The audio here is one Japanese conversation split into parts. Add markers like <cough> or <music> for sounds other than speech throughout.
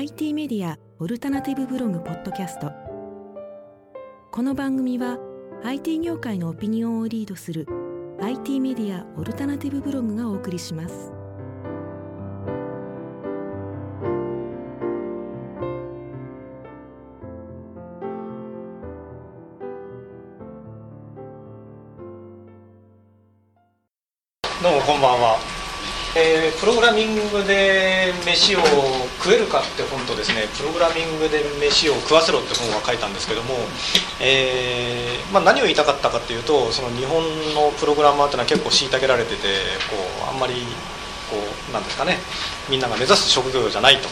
IT メディアオルタナティブブログポッドキャスト。この番組は IT 業界のオピニオンをリードする IT メディアオルタナティブブログがお送りします。どうもこんばんは、えープログラミングで飯を食えるかって本とですね。プログラミングで飯を食わせろって本が書いたんですけども、えーまあ、何を言いたかったかっていうとその日本のプログラマーっていうのは結構虐げられててこうあんまりこうなんですかね。みんなが目指す職業じゃないと。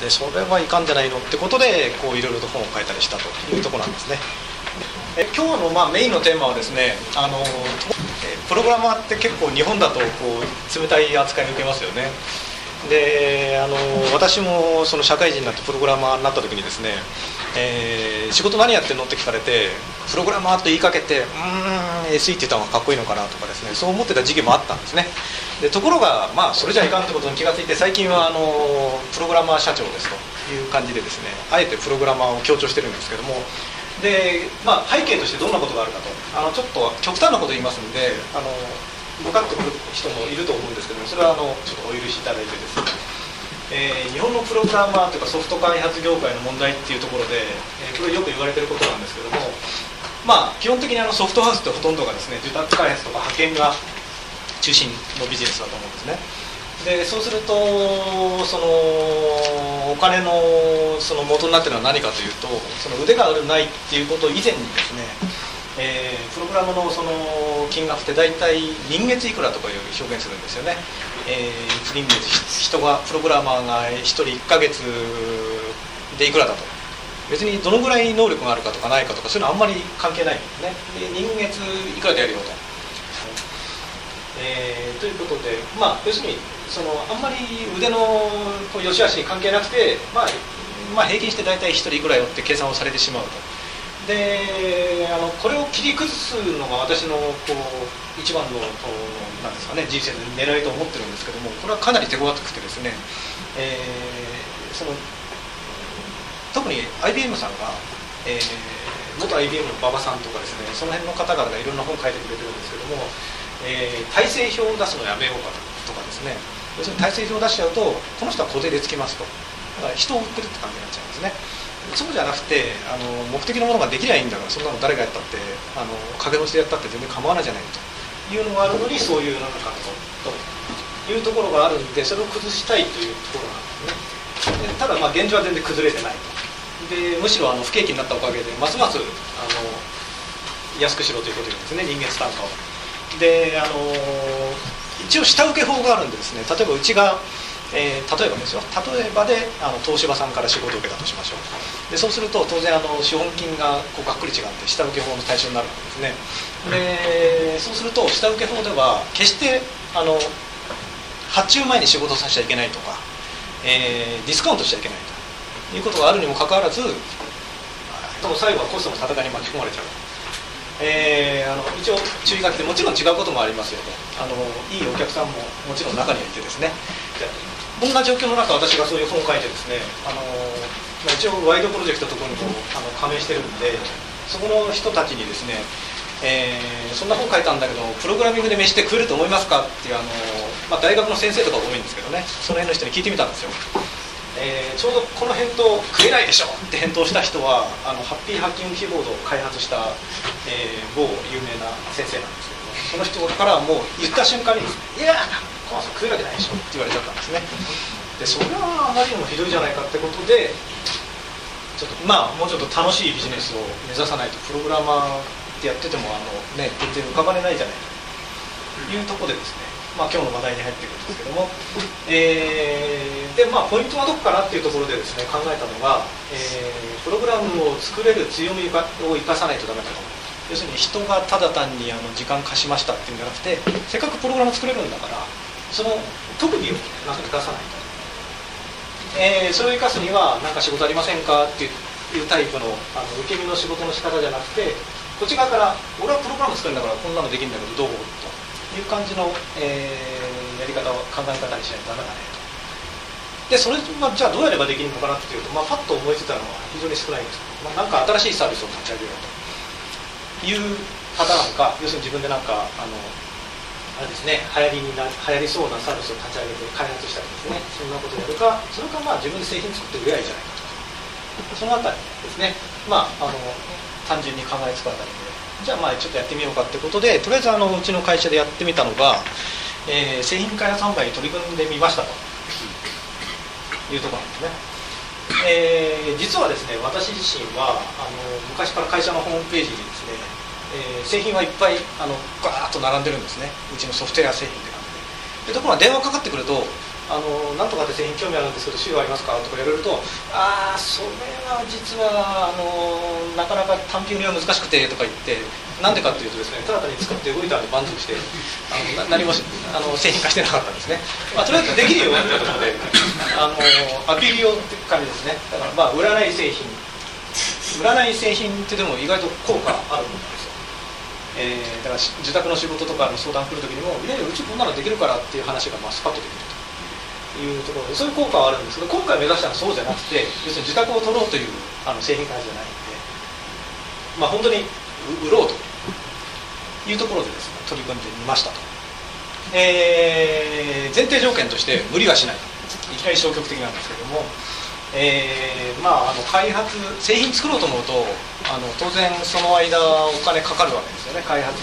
でそれはいかんじゃないのってことでこういろいろと本を書いたりしたというとこなんですね。え今日のまあメインのテーマはですねあのプログラマーって結構日本だとこう冷たい扱いを受けますよね。であの私もその社会人になってプログラマーになった時にですね、えー仕事何やってんのって聞かれてプログラマーと言いかけてうーん SE って言った方がかっこいいのかなとかですねそう思ってた時期もあったんですね。でところがまあそれじゃいかんってことに気がついて最近はあのプログラマー社長ですという感じでですねあえてプログラマーを強調してるんですけどもで、まあ、背景としてどんなことがあるかと。あのちょっと極端なこと言いますんであの分かってくる人もいると思うんですけどもそれはあのちょっとお許しいただいてですね、えー日本のプログラマーというかソフト開発業界の問題っていうところで、えーこれよく言われてることなんですけどもまあ基本的にあのソフトハウスってほとんどがですね受託開発とか派遣が中心のビジネスだと思うんですね。でそうするとそのお金のその元になっているのは何かというとその腕があるないっていうこと以前にですね、えープログラムのその金額って大体人月いくらとかいう表現するんですよね、えー、人月人がプログラマーが1人1ヶ月でいくらだと。別にどのぐらい能力があるかとかないかとかそういうのはあんまり関係ないんですね。で人月いくらでやるよと。えーということで、まあ、要するにそのあんまり腕のこう良し悪しに関係なくて、まあまあ、平均して大体1人いくらよって計算をされてしまうと。であのこれを切り崩すのが私のこう一番のこうなんですか、ね、人生の狙いと思ってるんですけどもこれはかなり手強くてですね、えーその特に IBM さんが、えー元 IBM の馬場さんとかですねその辺の方々がいろんな本を書いてくれてるんですけども、えー体制表を出すのやめようかとかですね要するに体制表出しちゃうとこの人は固定でつきますと。だから人を売ってるって感じになっちゃうんですね。そうじゃなくてあの目的のものができりゃいいんだからそんなの誰がやったってあの影のしてやったって全然構わないじゃないと。いうのがあるのにそういうなんかというところがあるんでそれを崩したいというところなんですね。でただまあ現状は全然崩れてないと。でむしろあの不景気になったおかげでますますあの安くしろということですね人間単価を。であの一応下請け法があるんでですね例えばうちが、えー例えばですよ。例えばであの東芝さんから仕事を受けたとしましょう。でそうすると当然あの資本金がこうがっくり違って下請け法の対象になるわけですね。でそうすると下請け法では決してあの発注前に仕事させちゃいけないとか、えーディスカウントしちゃいけないということがあるにもかかわらずでも最後はコストの戦いに巻き込まれちゃう。えーあの一応注意書きでもちろん違うこともありますよとあのいいお客さんももちろん中にはいてですね。こんな状況の中私がそういう本を書いてですねあの、一応ワイドプロジェクトとかにもあの加盟してるんでそこの人たちにですねえーそんな本書いたんだけどプログラミングで飯って食えると思いますかっていうあの、まあ、大学の先生とか多いんですけどねその辺の人に聞いてみたんですよ。えーちょうどこの返答食えないでしょって返答した人はあのハッピーハッキングキーボードを開発した、えー某有名な先生なんですけどその人からもう言った瞬間に「いやコマさん食えるわけないでしょ」って言われちゃったんですね。でそれはあまりにもひどいじゃないかってことでちょっとまあもうちょっと楽しいビジネスを目指さないとプログラマーってやっててもあのね全然浮かばれないじゃない。かというところでですねまあ今日の話題に入っていくんですけども、えーでまあポイントはどこかなっていうところでですね考えたのが、えープログラムを作れる強みを生かさないとダメだと。要するに人がただ単にあの時間貸しましたっていうんじゃなくてせっかくプログラム作れるんだからその特技をなんか生かさないと、えーそれを生かすには何か仕事ありませんかっていうタイプのあの受け身の仕事の仕方じゃなくてこっち側から俺はプログラム作るんだからこんなのできるんだけどどう？という感じの、えーやり方を考え方にしないとダメだね。とでそれはじゃあどうやればできるのかなっていうと、まあ、パッと思いついたのは非常に少ないんです。けど、まあ、なんか新しいサービスを立ち上げようというパターンか要するに自分でなんかあのあれですね流行りにな流行りそうなサービスを立ち上げて開発したりですねそんなことをやるかそれかまあ自分で製品作って売ればいいじゃないかと。かそのあたりですね。まああの単純に考えつくあたりで。じゃあまあちょっとやってみようかってことでとりあえずあのうちの会社でやってみたのが、えー、製品開発販売に取り組んでみましたと。いうところなんですね。えー、実はですね私自身はあの昔から会社のホームページにですね、えー、製品はいっぱいあのガーッと並んでるんですね。うちのソフトウェア製品って感じで。でところが電話かかってくるとあのなんとかで製品興味あるんですけど資料ありますか？とか言われるとああそれは実はあのなかなか単品売りは難しくてとか言ってなんでかっていうとですねただ単に作って動いたんで満足してあの何もあの製品化してなかったんですね、まあ、とりあえずできるよっていうところであのアピール用って感じですね。だからまあ売らない製品売らない製品ってでも意外と効果あるんですよ。えー、だから自宅の仕事とかの相談来るときにもいやいやうちこんなのできるからっていう話がまあスパッとできると。いうところでそういう効果はあるんですけど今回目指したのはそうじゃなくて要するに自宅を取ろうというあの製品開発じゃないんで、まあ、本当に売ろうというところでですね取り組んでみましたと、えー、前提条件として無理はしないいきなり消極的なんですけども、えー、まああの開発製品作ろうと思うとあの当然その間お金かかるわけですよね。開発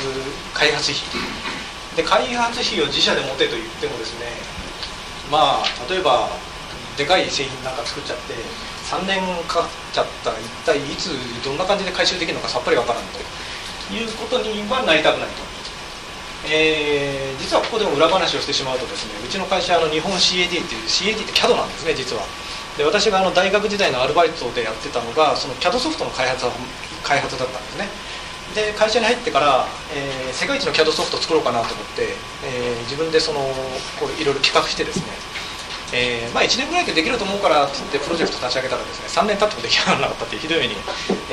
開発費。で開発費を自社で持てと言ってもですねまあ例えばでかい製品なんか作っちゃって3年かかっちゃったら一体いつどんな感じで回収できるのかさっぱりわからんということにはなりたくないと、えー、実はここでも裏話をしてしまうとですねうちの会社の日本 CAD っていう CAD って CAD なんですね実は。で私があの大学時代のアルバイトでやってたのがその CAD ソフトの開発開発だったんですね。で会社に入ってから、えー、世界一の CAD ソフトを作ろうかなと思って、えー、自分でそのこういろいろ企画してですね、えーまあ、1年ぐらいでできると思うからって言ってプロジェクト立ち上げたらですね3年経っても出来上がらなかったってひどい目に、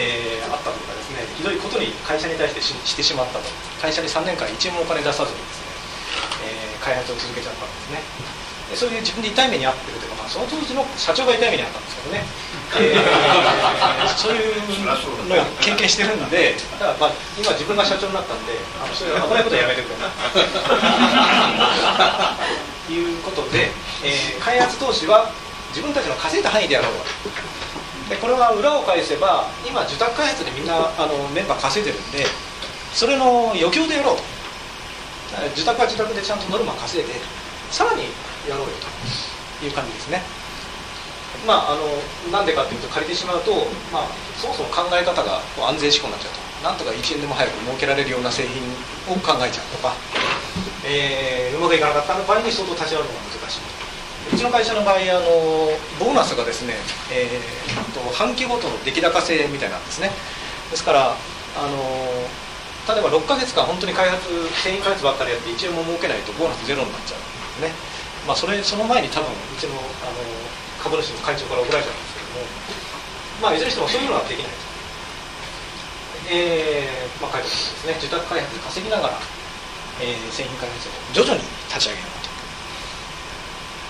えー、あったとかですねひどいことに会社に対してししてしまったと。会社に3年間1円もお金出さずにですね、え、開発を続けちゃったんですね。でそういう自分で痛い目に遭ってるというか、まあ、その当時の社長が痛い目に遭ったんですけどね。<laughs> えー、そういうのを経験してるんでだからまあ今自分が社長になったんであのそういう危ないことはやめてくれとい。<laughs> うことで、えー、開発投資は自分たちの稼いだ範囲でやろうでこれは裏を返せば今受託開発でみんなあのメンバー稼いでるんでそれの余興でやろうと。受託は受託でちゃんとノルマ稼いでさらにやろうよという感じですね。まあ、あのなんでかっていうと借りてしまうと、まあ、そもそも考え方が安全志向になっちゃうと。なんとか1円でも早く儲けられるような製品を考えちゃうとか、えー、うまくいかなかった場合に相当立ち会うのが難しい。うちの会社の場合あのボーナスがですね、えー、と半期ごとの出来高制みたいなんですね。ですからあの例えば6か月間本当に開発製品開発ばっかりやって1円も儲けないとボーナスゼロになっちゃう。んね。まあそれその前に多分うちのあの株主の会長から怒られちゃうんですけども、まあ、いずれにしてもそういうのはできないと、えーまあ、書いてあるですね。受託開発で稼ぎながら、えー、製品開発を徐々に立ち上げよう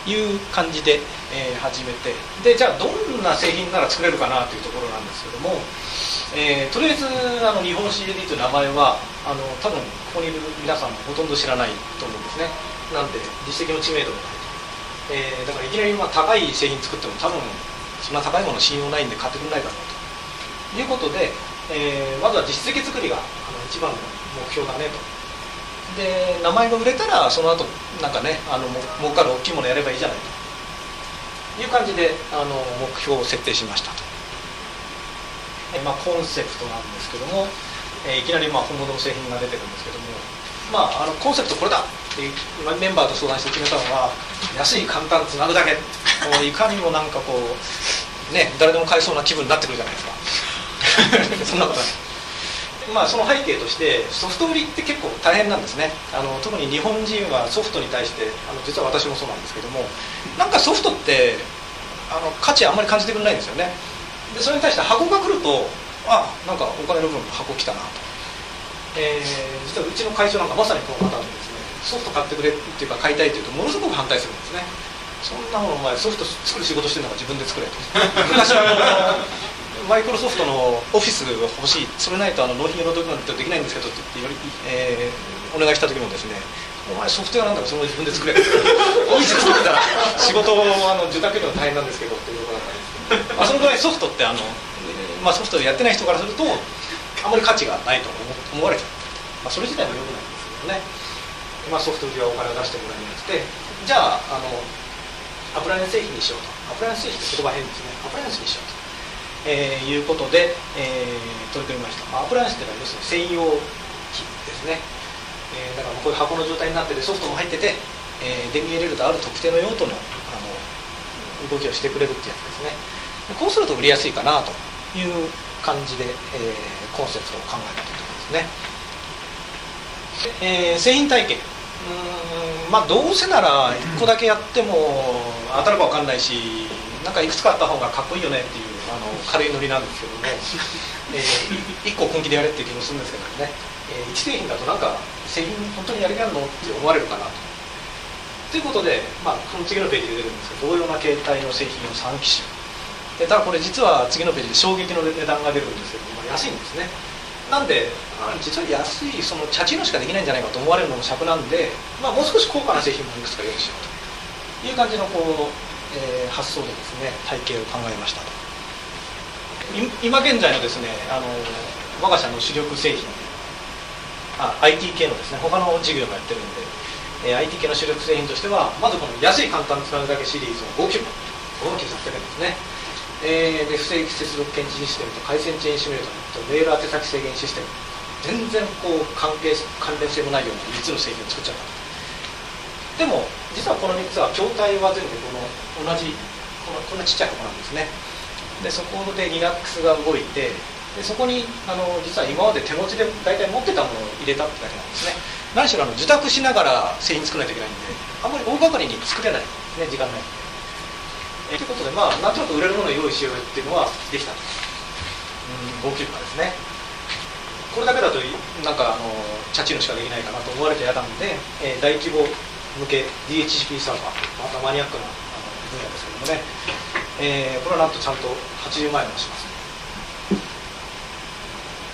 という感じで、えー、始めて。でじゃあどんな製品なら作れるかなというところなんですけども、えー、とりあえずあの日本 CAD という名前はあの多分ここにいる皆さんもほとんど知らないと思うんですね。なんで実績の知名度もないえー、だからいきなりまあ高い製品作っても多分そんな高いもの信用ないんで買ってくれないだろうと。いうことで、えー、まずは実績作りがあの一番の目標だねと。で名前が売れたらその後なんかねあの儲かる大きいものやればいいじゃないと。いう感じであの目標を設定しましたと、え、まあ、コンセプトなんですけども、え、いきなりまあ本物の製品が出てるんですけども。まあ、あのコンセプトこれだ。ってメンバーと相談して決めたのは安い簡単つなぐだけ。もういかにもなんかこうね誰でも買えそうな気分になってくるじゃないですか。<laughs> そんなことない。まあその背景としてソフト売りって結構大変なんですね。あの特に日本人はソフトに対してあの実は私もそうなんですけどもなんかソフトってあの価値あんまり感じてくれないんですよね。でそれに対して箱が来るとあなんかお金の分箱来たなと。えー、実はうちの会長なんかまさにこの方でソフト買ってくれっていうか買いたいというとものすごく反対するんですね。そんなものお前ソフト作る仕事してるのが自分で作れと <laughs> 昔はマイクロソフトのオフィスが欲しい。それないとあの納品用のドキュメントできないんですけどって言って、えー、お願いした時もですねお前ソフトウェアなんだからその自分で作れ <laughs> オフィス作ったら仕事をあの受託るの大変なんですけどっていうことだったんですけど、<laughs> まあ、そのぐらいソフトってあの、まあ、ソフトをやってない人からするとあまり価値がないと思われちゃう、まあ、それ自体も良くないんですけどね、まあ、ソフト売りはお金を出してもらえなくてじゃああのアプライアンス製品にしようと。アプライアンス製品って言葉変ですね。アプライアンスにしようと。えー、いうことで、えー、取り組みました、まあ、アプライアンスっていうのは要するに専用機ですね、えー、だからこういう箱の状態になっててソフトも入ってて、えー、電源入れるとある特定の用途のあの動きをしてくれるってやつですね。こうすると売りやすいかなという感じで、えー、コンセプトを考えたというころですね、えー、製品体験うん。まあどうせなら1個だけやっても当たるか分かんないしなんかいくつかあった方がかっこいいよねっていうあの軽いノリなんですけども、<laughs> えー、1個本気でやれっていう気もするんですけどね、えー、1製品だとなんか製品本当にやりがあるのって思われるかなと。ということで、まあ、この次のページで出るんですけど同様な形態の製品を3機種。でただこれ実は次のページで衝撃の値段が出るんですけども、まあ、安いんですねなんで実は安いそのチャチのしかできないんじゃないかと思われるのも尺なんで、まあ、もう少し高価な製品もいくつか用意しようという感じのこう、えー、発想でですね体系を考えましたと。今現在のですねあの我が社の主力製品あ IT 系のですね他の事業もやってるんで、えー、IT 系の主力製品としてはまずこの安い簡単つなぐだけシリーズの5キロ5キロ800円ですね、えー、で不正規接続検知システムと回線チェーンシミュレーターとメール宛先制限システム。全然こう関係関連性もないような3つの製品を作っちゃった。でも実はこの3つは筐体は全部この同じこのこんなちっちゃい箱なんですね。でそこでリラックスが動いてでそこにあの実は今まで手持ちで大体持ってたものを入れたってだけなんですね。何しろあの受託しながら製品作らないといけないんであんまり大掛かりに作れない。ですね時間ない。でえということでまあなんとなく売れるものを用意しようっていうのはできた。とうん5キロですね。これだけだとなんかあのチャチのしかできないかなと思われて嫌なんで、えー、大規模向け DHCP サーバー。またマニアックな分野ですけどもね。えー、これはなんとちゃんと80万円もします。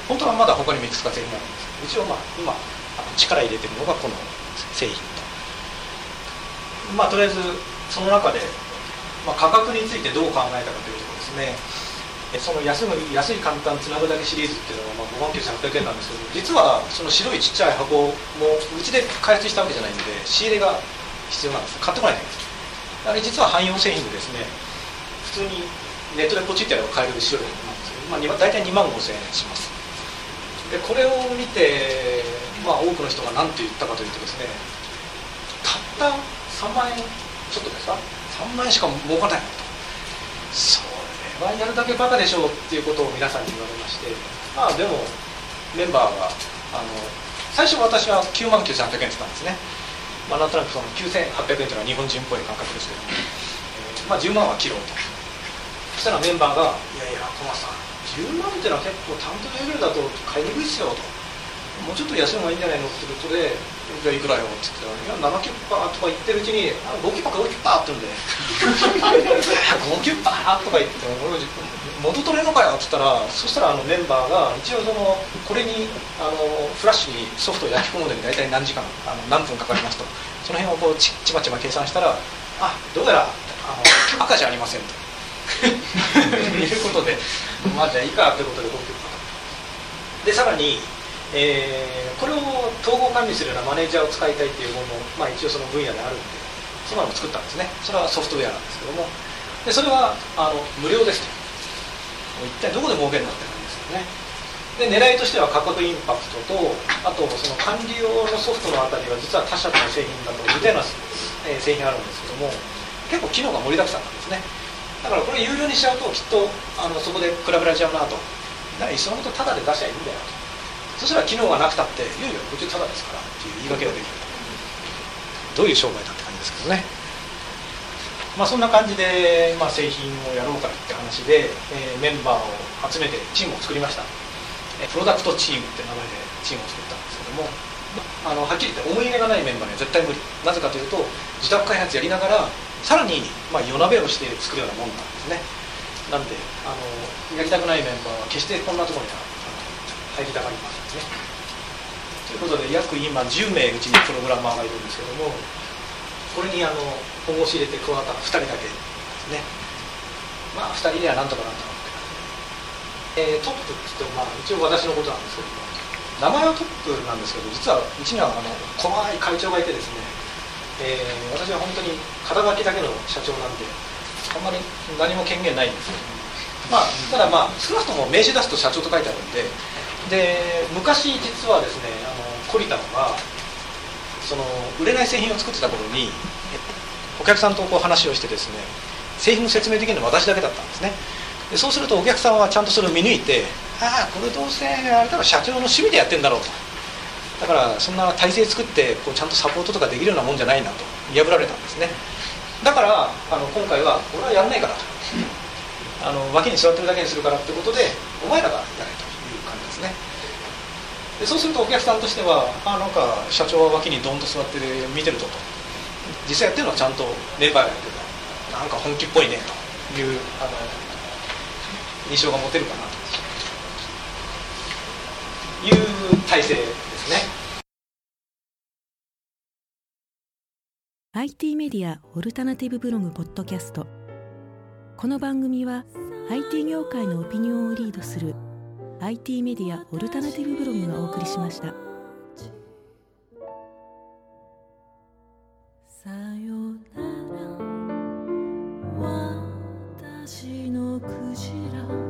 本当はまだ他にもいくつか製品あるんですけど一応まあ今力入れてるのがこの製品と。まあとりあえずその中で、まあ、価格についてどう考えたかというとですねその安い安い簡単つなぐだけシリーズっていうのは、まあ、5万9800円なんですけど実はその白いちっちゃい箱もうちで開発したわけじゃないんで仕入れが必要なんです。買ってこないといけないです。あれ実は汎用製品でですね普通にネットでポチってやれば買える白いなんですけど、まあ、大体2万5000円します。でこれを見て、まあ、多くの人が何て言ったかというとですねたった3万円ちょっとですか？3万円しか儲かないそれはやるだけバカでしょうっていうことを皆さんに言われまして。まあでもメンバーがあの最初私は9万9800円って言ったんですね。まあ、なんとなくその9800円というのは日本人っぽい感覚ですけど。も、えーまあ、10万は切ろうと。そしたらメンバーが「いやいや小松さん10万っていうのは結構担当レベルだと買いにくいっすよ」と「もうちょっと安い方がいいんじゃないの?」ってことで「じゃあいくらよ」って言ったら「いや7キュッパー」とか言ってるうちに「あ5キュッパーか5キュッパー」って言うんで「5キュッパー」<laughs> とか言って俺元取れんのかよって言ったらそしたらあのメンバーが一応そのこれにあのフラッシュにソフトを焼き込むのに大体何時間あの何分かかりますと。その辺をこうちちまちま計算したらあどうやらあの赤じゃありませんと。<laughs> いうことで。まあじゃあいいかということで動っていくとでさらに、えー、これを統合管理するようなマネージャーを使いたいっていうものも、まあ、一応その分野であるんでそんなのを作ったんですね。それはソフトウェアなんですけども。でそれはあの無料ですと。一体どこで儲けるのって感じですよね。で狙いとしては価格インパクトとあとその管理用のソフトのあたりは実は他社との製品だと似たような製品があるんですけども結構機能が盛りだくさんなんですね。だからこれ有料にしちゃうときっとあのそこで比べられちゃうなと。だからいっそのことタダで出しゃいいんだよと。そしたら機能がなくたっていよいよこっちタダですからっていう言い訳ができるどういう商売だって感じですけどね。まあそんな感じで、まあ、製品をやろうかって話で、えー、メンバーを集めてチームを作りました。プロダクトチームって名前でチームを作ったんですけどもあのはっきり言って思い入れがないメンバーには絶対無理。なぜかというと自宅開発やりながらさらに、まあ、夜鍋をして作るようなもんなんですね。なんであのやりたくないメンバーは決してこんなところには入りたがりますせんね。ということで約今10名うちにプログラマーがいるんですけどもこれにあの本腰入れて加わったのは2人だけですね。まあ2人ではなんとかなんとかえー、トップって言っても、まあ、一応私のことなんですけども名前はトップなんですけど実はうちにはあの怖い会長がいてですね、えー、私は本当に肩書きだけの社長なんであんまり何も権限ないんですけど、まあ、ただまあ少なくとも名刺出すと社長と書いてあるんでで昔実はですねあの懲りたのがその売れない製品を作ってた頃にお客さんとこう話をしてですね製品の説明できるのは私だけだったんですね。でそうするとお客さんはちゃんとそれを見抜いてああこれどうせあれだろ社長の趣味でやってんだろうと。だからそんな体制作ってこうちゃんとサポートとかできるようなもんじゃないなと見破られたんですね。だからあの今回は俺はやんないからと。あの脇に座ってるだけにするからってことでお前らがやれと。いう感じですね。でそうするとお客さんとしてはあなんか社長は脇にドンと座って見てるとと。実際やってるのはちゃんとメンバーがやってる。なんか本気っぽいねというあの印象が持てるかなと。いう体制ですね。IT メディアオルタナティブブログポッドキャスト。この番組は IT 業界のオピニオンをリードする IT メディアオルタナティブブログがお送りしました。さよなら。私のクジラ。